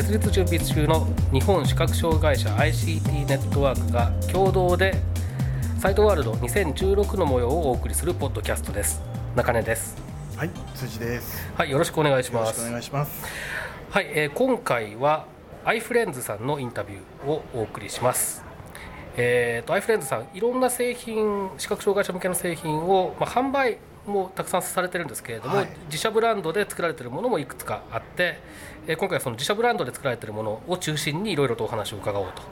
設立準備中の日本視覚障害者 ICT ネットワークが共同でサイトワールド2016の模様をお送りするポッドキャストです中根ですはい、辻です。はいよろしくお願いしよろしくおます願いします。はい、えー今回はアイフレンズさんのインタビューをお送りしますえー、とアイフレンズさんいろんな製品視覚障害者向けの製品を、まあ、販売もたくさんされてるんですけれども、はい。自社ブランドで作られているものもいくつかあって、えー今回はその自社ブランドで作られているものを中心にいろいろとお話を伺おうと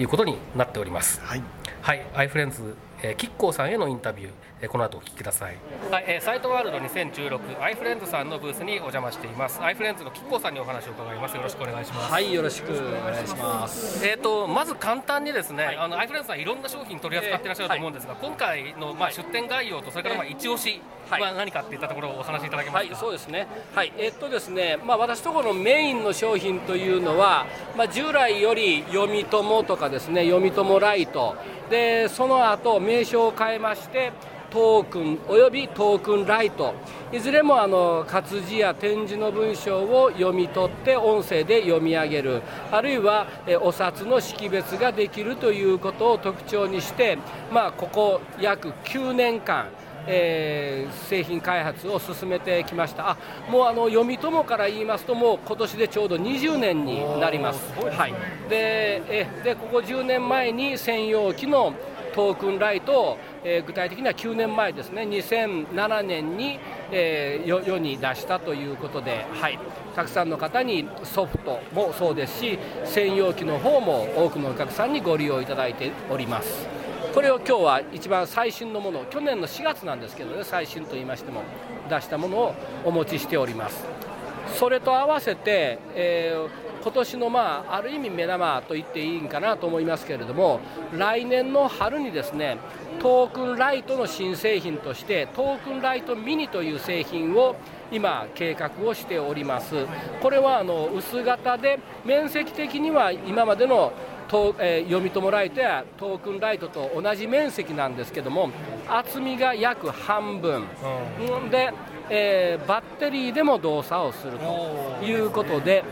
いうことになっております。はい、はい、アイフレンズ、えー、キッコーさんへのインタビューこの後お聞きください。はい、えーサイトワールド2016アイフレンズさんのブースにお邪魔しています。アイフレンズのキッコーさんにお話を伺います。よろしくお願いします。はい、よろしくお願いします。えー、とまず簡単にですね、あのアイフレンズさんいろんな商品取り扱っていらっしゃると思うんですが、今回のまあ出店概要とそれからまあ一押しはいは何かっていったところをお話しいただけまはいすか。、そうですね。はい、えっとですね、まあ私ところのメインの商品というのは、まあ従来より読み友とかですね、読み友ライトでその後名称を変えまして。トークンおよびトークンライト。いずれもあの活字や展示の文章を読み取って音声で読み上げる。あるいはえお札の識別ができるということを特徴にして、まあ、ここ約9年間えー製品開発を進めてきました。あもうあの読み友から言いますともう今年でちょうど20年になります。はい、でえでここ10年前に専用機のトークンライトを、えー具体的には9年前ですね。2007年に、えー世に出したということで、はい、たくさんの方にソフトもそうですし専用機の方も多くのお客さんにご利用いただいております。これを今日は一番最新のもの去年の4月なんですけどね最新と言いましても出したものをお持ちしております。それと合わせて、えー今年の、まあ、ある意味目玉と言っていいんかなと思いますけれども来年の春にですねトークンライトの新製品としてトークンライトミニという製品を今計画をしております。これはあの薄型で面積的には今までのとえー読み友ライトやトークンライトと同じ面積なんですけども厚みが約半分、ん。で、えーバッテリーでも動作をするということで、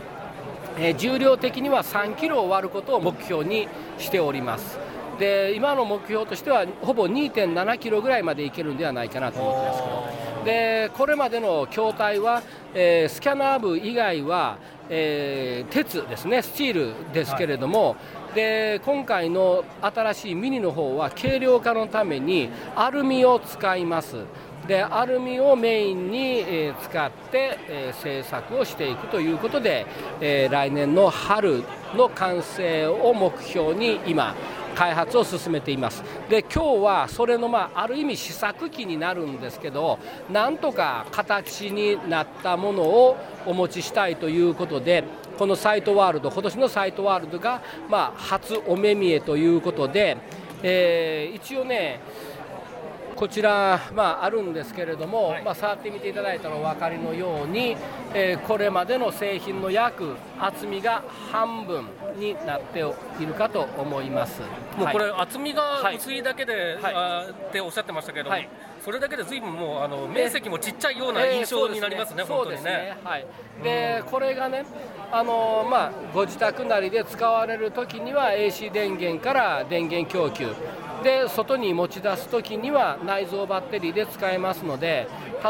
えー重量的には3キロを割ることを目標にしております。で今の目標としてはほぼ2.7キロぐらいまでいけるんではないかなと思ってますけど。でこれまでの筐体は、えースキャナー部以外は、えー鉄ですねスチールですけれども、で今回の新しいミニの方は軽量化のためにアルミを使います。でアルミをメインに、え使って、えー製作をしていくということで、え来年の春の完成を目標に今開発を進めています。で今日はそれの、まあ、ある意味試作機になるんですけどなんとか形になったものをお持ちしたいということでこのサイトワールド今年のサイトワールドが、まあ、初お目見えということで、えー一応ねこちら、まあ、あるんですけれども、まあ、触ってみていただいたらお分かりのように、えーこれまでの製品の約厚みが半分になっているかと思います。もうこれはい厚みが薄いだけで、はいあーっておっしゃってましたけども、はいそれだけで随分もうあの面積もちっちゃいような印象になりますね、えーそうですね。はい。で、これがね、あのまあご自宅なりで使われるときには AC 電源から電源供給。で外に持ち出すときには内蔵バッテリーで使えますので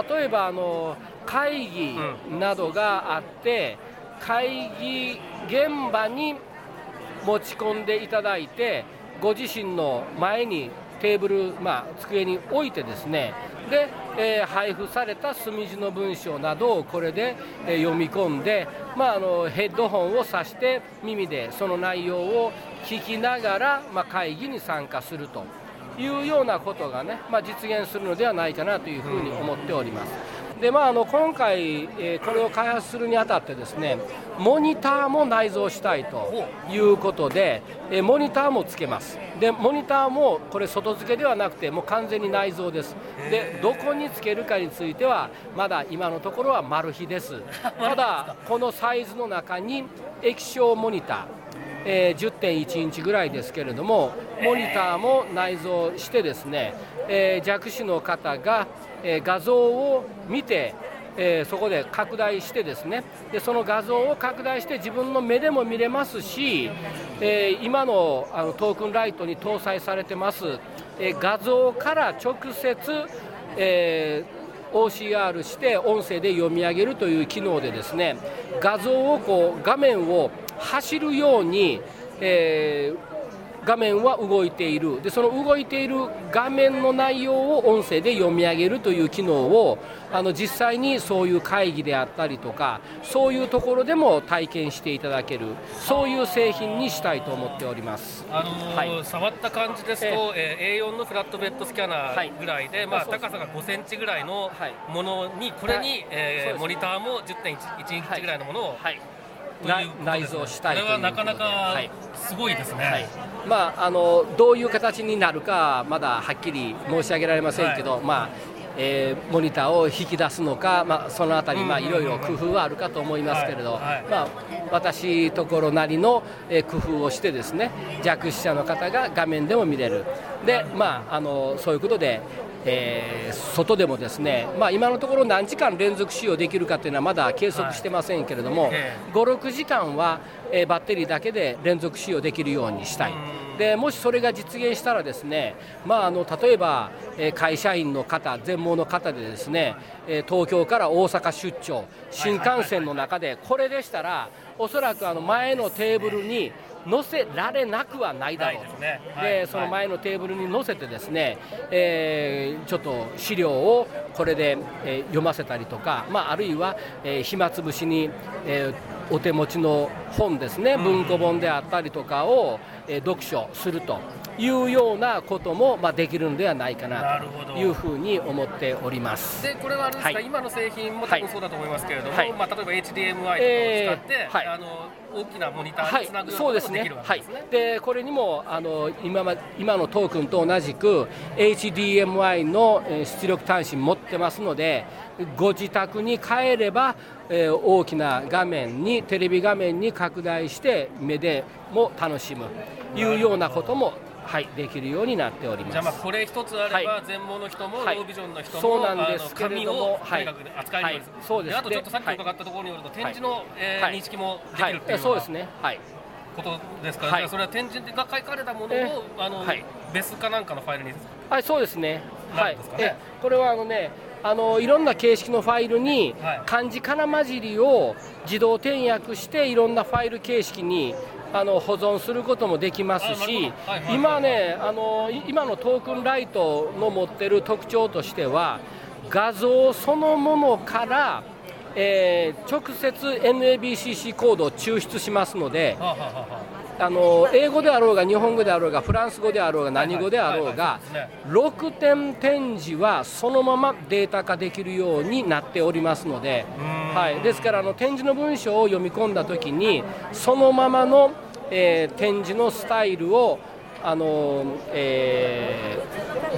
例えばあの会議などがあって、会議現場に持ち込んでいただいてご自身の前にテーブル、まあ、机に置いてですねで、えー配布された墨字の文章などをこれで、えー読み込んで、まあ、あのヘッドホンを挿して耳でその内容を聞きながら、まあ、会議に参加するというようなことがね、まあ、実現するのではないかなというふうに思っております。でまあ、あの今回、えーこれを開発するにあたってですねモニターも内蔵したいということで、えーモニターもつけます。でモニターもこれ外付けではなくてもう完全に内蔵です。でどこにつけるかについてはまだ今のところはマル秘です ただこのサイズの中に液晶モニターえー10.1インチぐらいですけれども、モニターも内蔵してですね、えー弱視の方が、えー画像を見て、えーそこで拡大してですねでその画像を拡大して自分の目でも見れますし、え今のあのトークンライトに搭載されてます、え画像から直接、え OCR して音声で読み上げるという機能でですね画像をこう画面を走るように、えー画面は動いている。でその動いている画面の内容を音声で読み上げるという機能をあの実際にそういう会議であったりとかそういうところでも体験していただけるそういう製品にしたいと思っております。あのーはい。触った感じですと、えー A4 のフラットベッドスキャナーぐらいで、まあ、そうそう高さが5センチぐらいのはい。ものに、これに、はい。えーモニターも10.1インチぐらいのものを、はい内蔵したいこれはなかなかはいすごいですね。はい。まあ、あのどういう形になるかまだはっきり申し上げられませんけど、まあえーモニターを引き出すのか、まあ、そのあたり、まあ、いろいろ工夫はあるかと思いますけれど、はい。はい。まあ、私ところなりの、えー工夫をしてですね弱視者の方が画面でも見れる。で、まあ、あのそういうことで、えー外でもですね、まあ、今のところ何時間連続使用できるかというのはまだ計測してませんけれども、え56時間は、えーバッテリーだけで連続使用できるようにしたい。でもしそれが実現したらですね、まあ、あの例えば、えー会社員の方全盲の方でですね、えー東京から大阪出張新幹線の中でこれでしたらおそらくあの前のテーブルに乗せられなくはないだろうないですね。と、はい。でその前のテーブルに乗せてですね、えーちょっと資料をこれで、えー読ませたりとか、まあ、あるいは、えー暇つぶしに、えーお手持ちの本ですね。文庫本であったりとかを、えー読書するというようなことも、まあ、できるんではないかなというふうに思っております。でこれはあれですか、はい。今の製品も多分そうだと思いますけれども、はい。まあ、例えば HDMI とかを使って、えーはい。あの大きなモニターはい。につなぐようなそうですこともできるわ。けね。はい。ですね。。でこれにもあの今ま今のトークンと同じく HDMI のえー出力端子持ってますので、ご自宅に帰れば、えー大きな画面にテレビ画面に拡大して目でも楽しむ。いうようなこともはいできるようになっております。じゃあまあこれ一つあればはい。全盲の人もロはい。ービジョンの人も、そうなんですけれどもはい。扱えるようにすそうですあとちょっとさっきで伺ったところによると、展示の、え認識もできはいるっていうそううですね。はい。ことですから、それは展示が書かれたものを、えあのはい。別かなんかのファイルに。はい、そうですね。はい。えこれはあのね、あのいろんな形式のファイルにはい。漢字かな混じりを自動転訳していろんなファイル形式にあの保存することもできますし今ね、あのい今のトークンライトの持ってる特徴としては、画像そのものから、えー直接 NABCC コードを抽出しますので、はあの英語であろうが日本語であろうがフランス語であろうが何語であろうはいがはいはい6点展示はそのままデータ化できるようになっておりますので、はい、ですからあの展示の文章を読み込んだ時にそのままの、えー展示のスタイルをあの、えー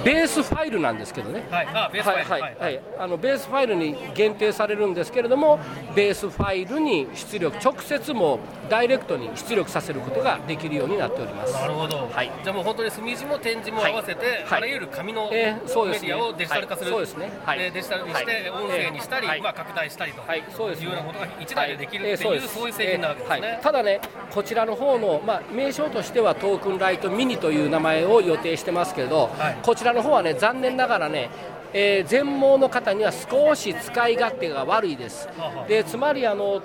ベースファイルなんですけどね。はい。あベースファイル。はいはい。はいあのベースファイルに限定されるんですけれどもベースファイルに出力直接もダイレクトに出力させることができるようになっております。なるほど、はい。じゃあもう本当に墨字も展示も合わせて、はい。あらゆる紙のメディアをデジタル化する、はい。そうですね。はい。でデジタルにして、はい。音声にしたり、はい。まあ、拡大したりとはい。そうですいうようなことが一台でできるっていう、そういう製品なわけですね。ただね、こちらの方の、まあ、名称としてはトークンライトミニという名前を予定してますけれど、はいこちらの方はね、残念ながらね、えー全盲の方には少し使い勝手が悪いです。でつまりあの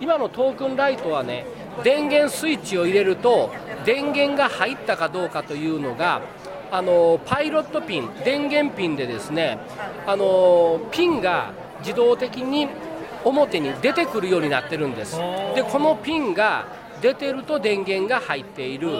今のトークンライトはね、電源スイッチを入れると、電源が入ったかどうかというのが、あのパイロットピン、電源ピンでですね、あのピンが自動的に表に出てくるようになってるんです。で、このピンが出てると電源が入っている。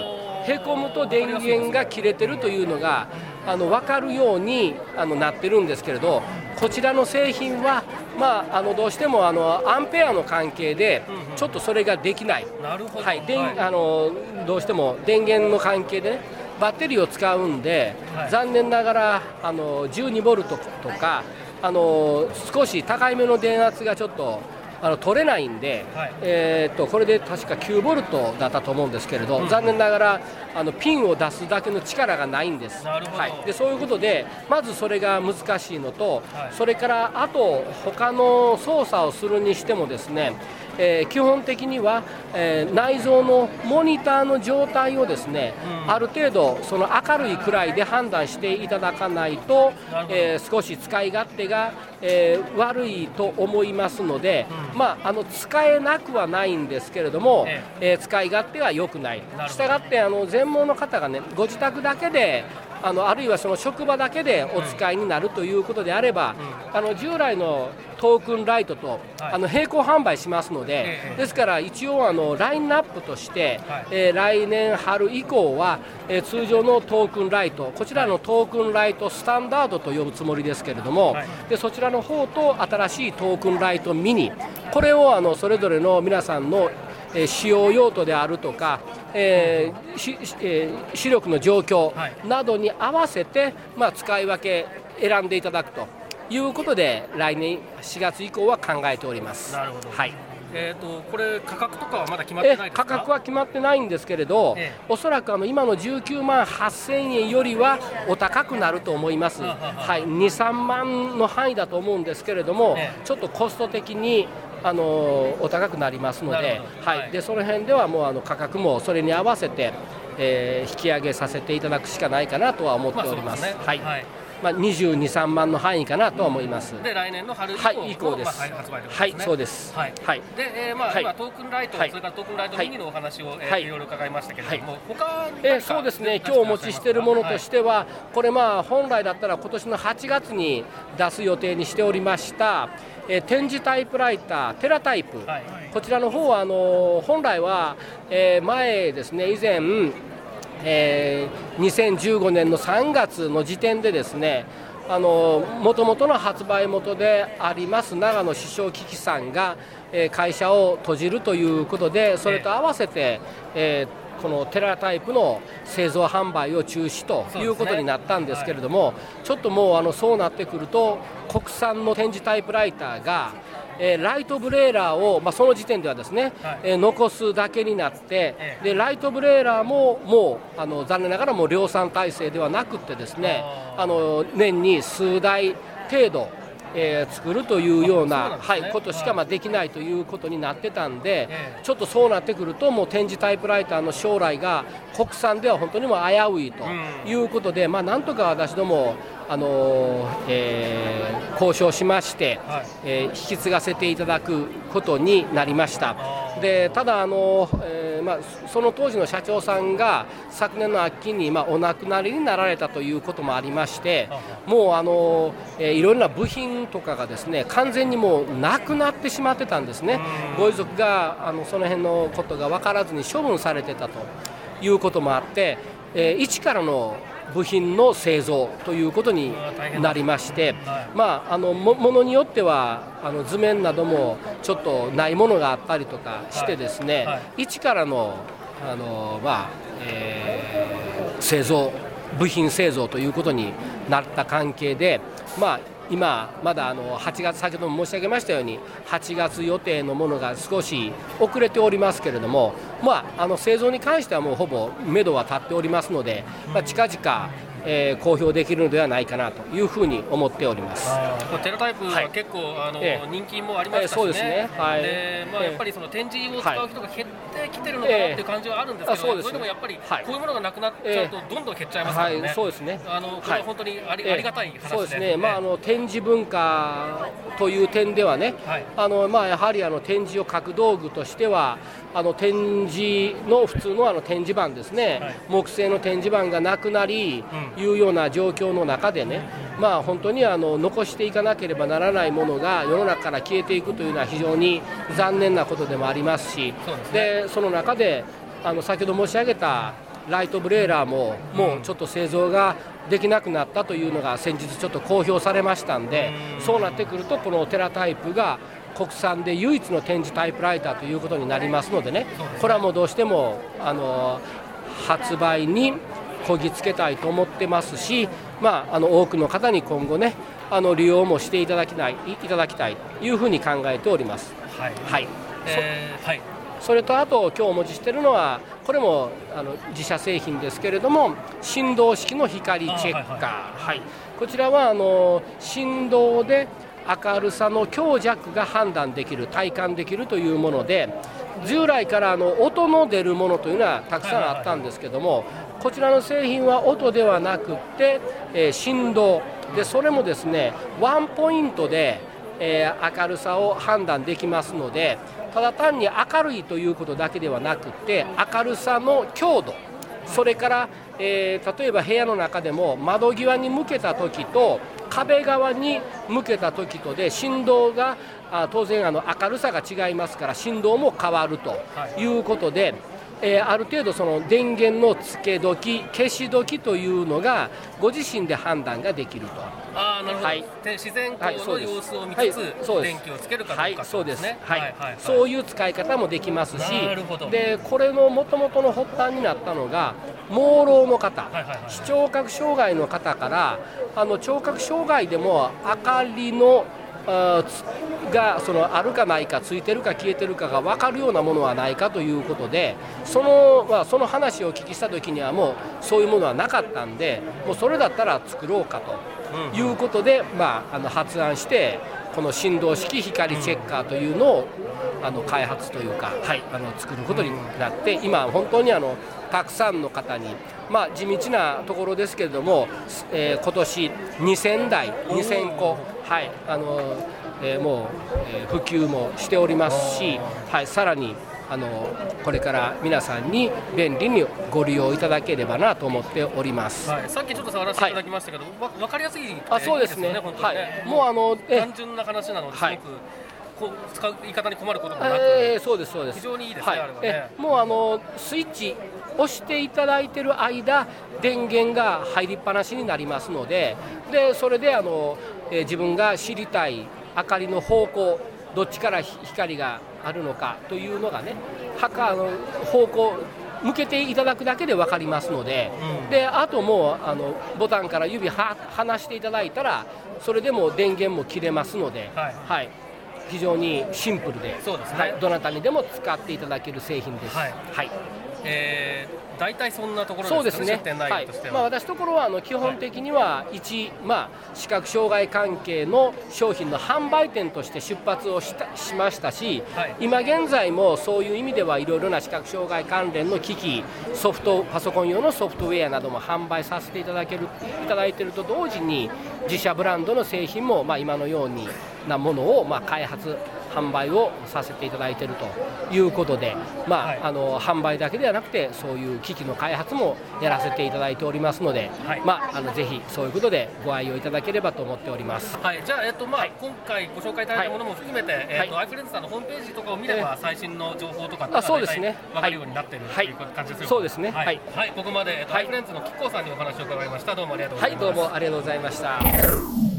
へこむと電源が切れてるというのがあの分かるようにあのなってるんですけれどこちらの製品は、まあ、あのどうしてもあのアンペアの関係でちょっとそれができない、はい。電はい。あのどうしても電源の関係で、ね、バッテリーを使うんで、はい。残念ながらあの12ボルトとかあの少し高いめの電圧がちょっとあの取れないんで、はい。えーっとこれで確か9ボルトだったと思うんですけれど、残念ながらあのピンを出すだけの力がないんです。はい、でそういうことでまずそれが難しいのと、はい。それからあと他の操作をするにしてもですね、えー基本的には、えー内蔵のモニターの状態をですね、ある程度その明るいくらいで判断していただかないとえー少し使い勝手が、えー悪いと思いますので、まあ、あの使えなくはないんですけれども、ええ。ー使い勝手は良くない。したがってあの全盲の方がねご自宅だけであのあるいはその職場だけでお使いになるということであれば、あの従来のトークンライトと、はい。あの並行販売しますので、ええ。ですから一応あのラインナップとして、はい。えー来年春以降は、えー通常のトークンライトこちらのトークンライトスタンダードと呼ぶつもりですけれども、はい。でそちらの方と新しいトークンライトミニこれをあのそれぞれの皆さんのえー使用用途であるとか、えーえー視力の状況はい。などに合わせて、まあ、使い分け選んでいただくということで来年4月以降は考えております。なるほど。はい。えー、とこれ価格とかはまだ決まってえない価格は決まってないんですけれど、ええ。おそらくあの今の19万8000円よりはお高くなると思います、はい、2、3万の範囲だと思うんですけれども、ええ。ちょっとコスト的にあのお高くなりますのではいはい、でその辺ではもうあの価格もそれに合わせて、えー引き上げさせていただくしかないかなとは思ってまあおります。そうですねはいはいまあ、22、3万の範囲かなとは思います。で来年の春以降はい、以降です。まあ、発売ということですね。はい、そうです。はい。はい。で、えーまあはい。今トークンライト、はい。それからトークンライトミニのお話を、えーはい。いろいろ伺いましたけれども、他えーそうですね、今日お持ちしているものとしては、これ、まあ本来だったら今年の8月に出す予定にしておりました、えー展示タイプライター、テラタイプ、はい。こちらの方はあの本来は、えー前ですね、以前、えー2015年の3月の時点でですね、あの元々の発売元であります長野首相機器さんが、えー会社を閉じるということで、それと合わせて、えー。このテラタイプの製造販売を中止ということになったんですけれども、ちょっともうあのそうなってくると、国産の展示タイプライターが、えーライトブレーラーを、まあ、その時点ではですね、はい。えー残すだけになって、えでライトブレーラーももうあの残念ながらもう量産体制ではなくってですねあの年に数台程度、えー作るというようなねはい、ことしかまあできないということになってたんで、ええ。ちょっとそうなってくると、もう展示タイプライターの将来が国産では本当にもう危ういとうん。いうことで、まあ、なんとか私ども、あのーえー交渉しまして、はい。えー引き継がせていただくことになりました。でただ、あのえーまあ、その当時の社長さんが昨年の秋に、まあ、お亡くなりになられたということもありましてもうあの、えーいろんな部品とかがですね完全にもうなくなってしまってたんですね、ご遺族があのその辺のことが分からずに処分されてたということもあって、えー一からの部品の製造ということになりまして、はいまあ、あのもものによってはあの図面などもちょっとないものがあったりとかしてですね、はいはい。一からのあの、まあえー製造部品製造ということになった関係で、まあ、今、まだあの8月、先ほども申し上げましたように、8月予定のものが少し遅れておりますけれども、まあ、あの製造に関してはもうほぼ目処は立っておりますので、まあ、近々、えー公表できるのではないかなというふうに思っております。まあテラタイプははい。結構、あのええ。人気もありましたしね、ええそうですね。はいでまあ、ええやっぱりその展示を使う人が減ってきてるのかなってい。う感じはあるんですけど、そうですれでもやっぱり、はい。こういうものがなくなっちゃうと、どんどん減っちゃいますかはいらね、、そうですね。あのこれは本当にあり,、ええありがたい話で、そうですね、まあ、あの展示文化という点ではね、はい。あのまあ、やはりあの展示を書く道具としては、あの展示の普通のあの展示板ですね、はい。木製の展示板がなくなり、ういうような状況の中でね、まあ、本当にあの残していかなければならないものが世の中から消えていくというのは非常に残念なことでもありますし、そでその中であの先ほど申し上げたライトブレーラーももうちょっと製造ができなくなったというのが先日ちょっと公表されましたんで、そうなってくるとこのテラタイプが国産で唯一の展示タイプライターということになりますのでね。これはもうどうしてもあの発売にこぎつけたいと思ってますし、まあ、あの多くの方に今後ねあの利用もしていただきないいただきたいというふうに考えております。はい。はい。えーはい。それとあと今日お持ちしているのはこれもあの自社製品ですけれども振動式の光チェッカー、あはい。はい。こちらはあの振動で明るさの強弱が判断できる体感できるというもので従来からあの音の出るものというのはたくさんあったんですけどもこちらの製品は音ではなくて、えー振動。でそれもですねワンポイントでえー明るさを判断できますのでただ単に明るいということだけではなくて明るさの強度。それから、えー例えば部屋の中でも窓際に向けた時と壁側に向けた時とで振動があ当然あの明るさが違いますから振動も変わるということで、えーある程度その電源のつけ時消し時というのがご自身で判断ができると。あーなるほど、はい。で自然はい光の様子を見はいつつ、そうです。電気をつけるかどうかはい、そうです。ねはい、はいはい。そういう使い方もできますしなるほど、でこれの元々の発端になったのが盲ろうの方、はいはいはい。視聴覚障害の方からあの聴覚障害でも明かりのがそのあるかないかついてるか消えてるかが分かるようなものはないかということでその,、まあ、その話をお聞きした時にはもうそういうものはなかったんでもうそれだったら作ろうかということで、まあ、あの発案してこの振動式光チェッカーというのをあの開発というか、はい、あの作ることになって今本当にあのたくさんの方に、まあ、地道なところですけれども、えー今年2000台2000個、はいあのえーもう、えー普及もしておりますし、はい、さらにあのこれから皆さんに便利にご利用いただければなと思っております。はい、さっきちょっと触らせていただきましたけど、わ分かりやすい、あそうですね。いいよ本当はい、もうあのえ単純な話なのですごく、はいこう使う言い方に困ることもなく、えーそうですそうです。非常にいいですねはい。ね。えもうあのスイッチ押していただいてる間電源が入りっぱなしになりますのででそれであの、えー自分が知りたい明かりの方向どっちからひ光があるのかというのがねはかあの方向向けていただくだけで分かりますので,、であともうあのボタンから指は離していただいたらそれでも電源も切れますので、はい。非常にシンプルでね。はい、どなたにでも使っていただける製品です。はい。はいえー、大体そんなところそうですね。出店内はい容としては、まあ、私ところはあの基本的には一、まあ、視覚障害関係の商品の販売店として出発をしたしましたし、はい。今現在もそういう意味ではいろいろな視覚障害関連の機器ソフトパソコン用のソフトウェアなども販売させていただけるいただいていると同時に自社ブランドの製品も、まあ、今のようになものを、まあ、開発販売をさせていただいているということで、まあはい。あの販売だけではなくてそういう機器の開発もやらせていただいておりますので、はい。まあ、あのぜひそういうことでご愛用いただければと思っております。はい、じゃあ、えっとまあ今回ご紹介いただいたものも含めて、えっとはアイフレンズさんのホームページとかを見れば、最新の情報とかっそうですね。分かるようになってるとはいいう感じですよそうですね。はい、はい。はい。ここまで、えっとはい。アイフレンズのキッコーさんにお話を伺いました。どうもありがとうごはい、ざいます。どうもありがとうございました。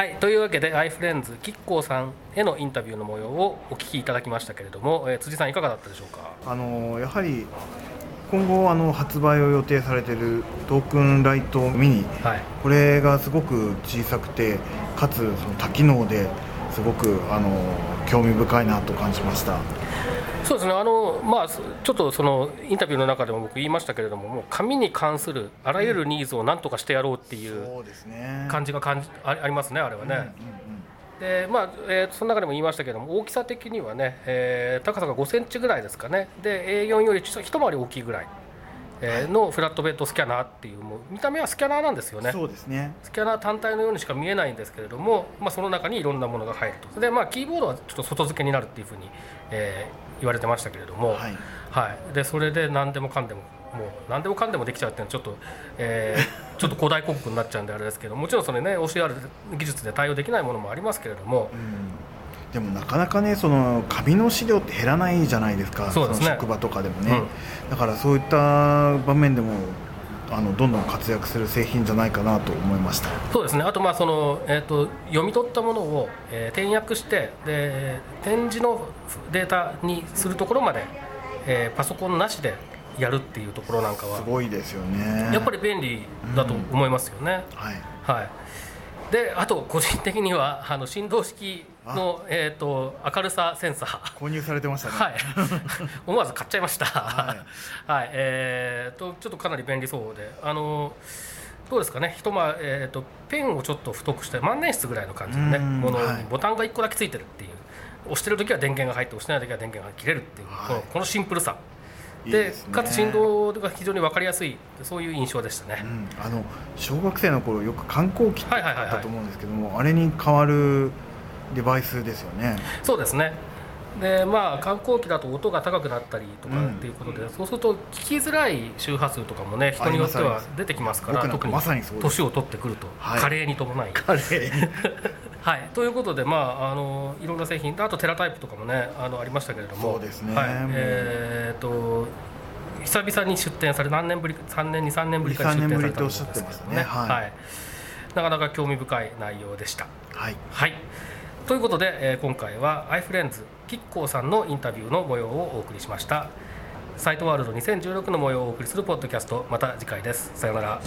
はい、というわけで、アイフレンズキッコーさんへのインタビューの模様をお聞きいただきましたけれども、えー辻さんいかがだったでしょうか？あのやはり今後あの発売を予定されているトークンライトミニはい。これがすごく小さくてかつその多機能ですごくあの興味深いなと感じましたそうですね。あの、まあ、ちょっとそのインタビューの中でも僕言いましたけれども、もう紙に関するあらゆるニーズをなんとかしてやろうっていう感じが感じあありますね、あれはね。でまあえーその中でも言いましたけども大きさ的にはね、えー高さが5センチぐらいですかね。で A4 よりちょっと一回り大きいぐらい、えーのフラットベッドスキャナーっていうもう見た目はスキャナーなんですよね。そうですね。スキャナー単体のようにしか見えないんですけれども、まあ、その中にいろんなものが入ると。で、まあ、キーボードはちょっと外付けになるっていうふうに、えー言われてましたけれども、はい。はい、でそれで何でもかんでももう何でもかんでもできちゃうっていうのはちょっと、えー ちょっと古代広告になっちゃうんであれですけどもちろんそれね OCR 技術で対応できないものもありますけれども、でもなかなかねその紙の資料って減らないじゃないですか。そうですね。の職場とかでもね、うん。だからそういった場面でもあのどんどん活躍する製品じゃないかなと思いました。そうですね。あとまあその、えー、と読み取ったものを、えー転訳してで展示のデータにするところまで、えーパソコンなしでやるっていうところなんかはすごいですよね。やっぱり便利だと思いますよね。はい。はいであと個人的にはあの振動式の、えー、と明るさセンサー。購入されてましたね。はい、思わず買っちゃいました。は はい、えー、とちょっとかなり便利そうで、あのどうですかね、ひとまえー、とペンをちょっと太くして万年筆ぐらいの感じのね、うん。もの、はい。ボタンが1個だけついてるっていう、押してる時は電源が入って押してない時は電源が切れるっていう、はい。このこのシンプルさ。でかつ振動が非常に分かりやすいそういう印象でしたね。うん、あの小学生の頃よく観光機ってあったと思うんですけども、あれに変わるデバイスですよね。そうですね。でまあ観光機だと音が高くなったりとかうんっていうことで、そうすると聞きづらい周波数とかもね人によっては出てきますから特にまさにそうです。年を取ってくると、はい。加齢に伴い。カレーはい、ということで、まあ、あのいろんな製品あとテラタイプとかもねあのありましたけれども。そうですね。はい。えー、と久々に出展され何年ぶり3年に3年ぶりかに出展されたんですけど3年ぶりっておっしゃってましたね。はい。なかなか興味深い内容でした。はい。はい。ということで、えー今回はアイフレンズキッコーさんのインタビューの模様をお送りしました。サイトワールド2016の模様をお送りするポッドキャスト。また次回です。さようなら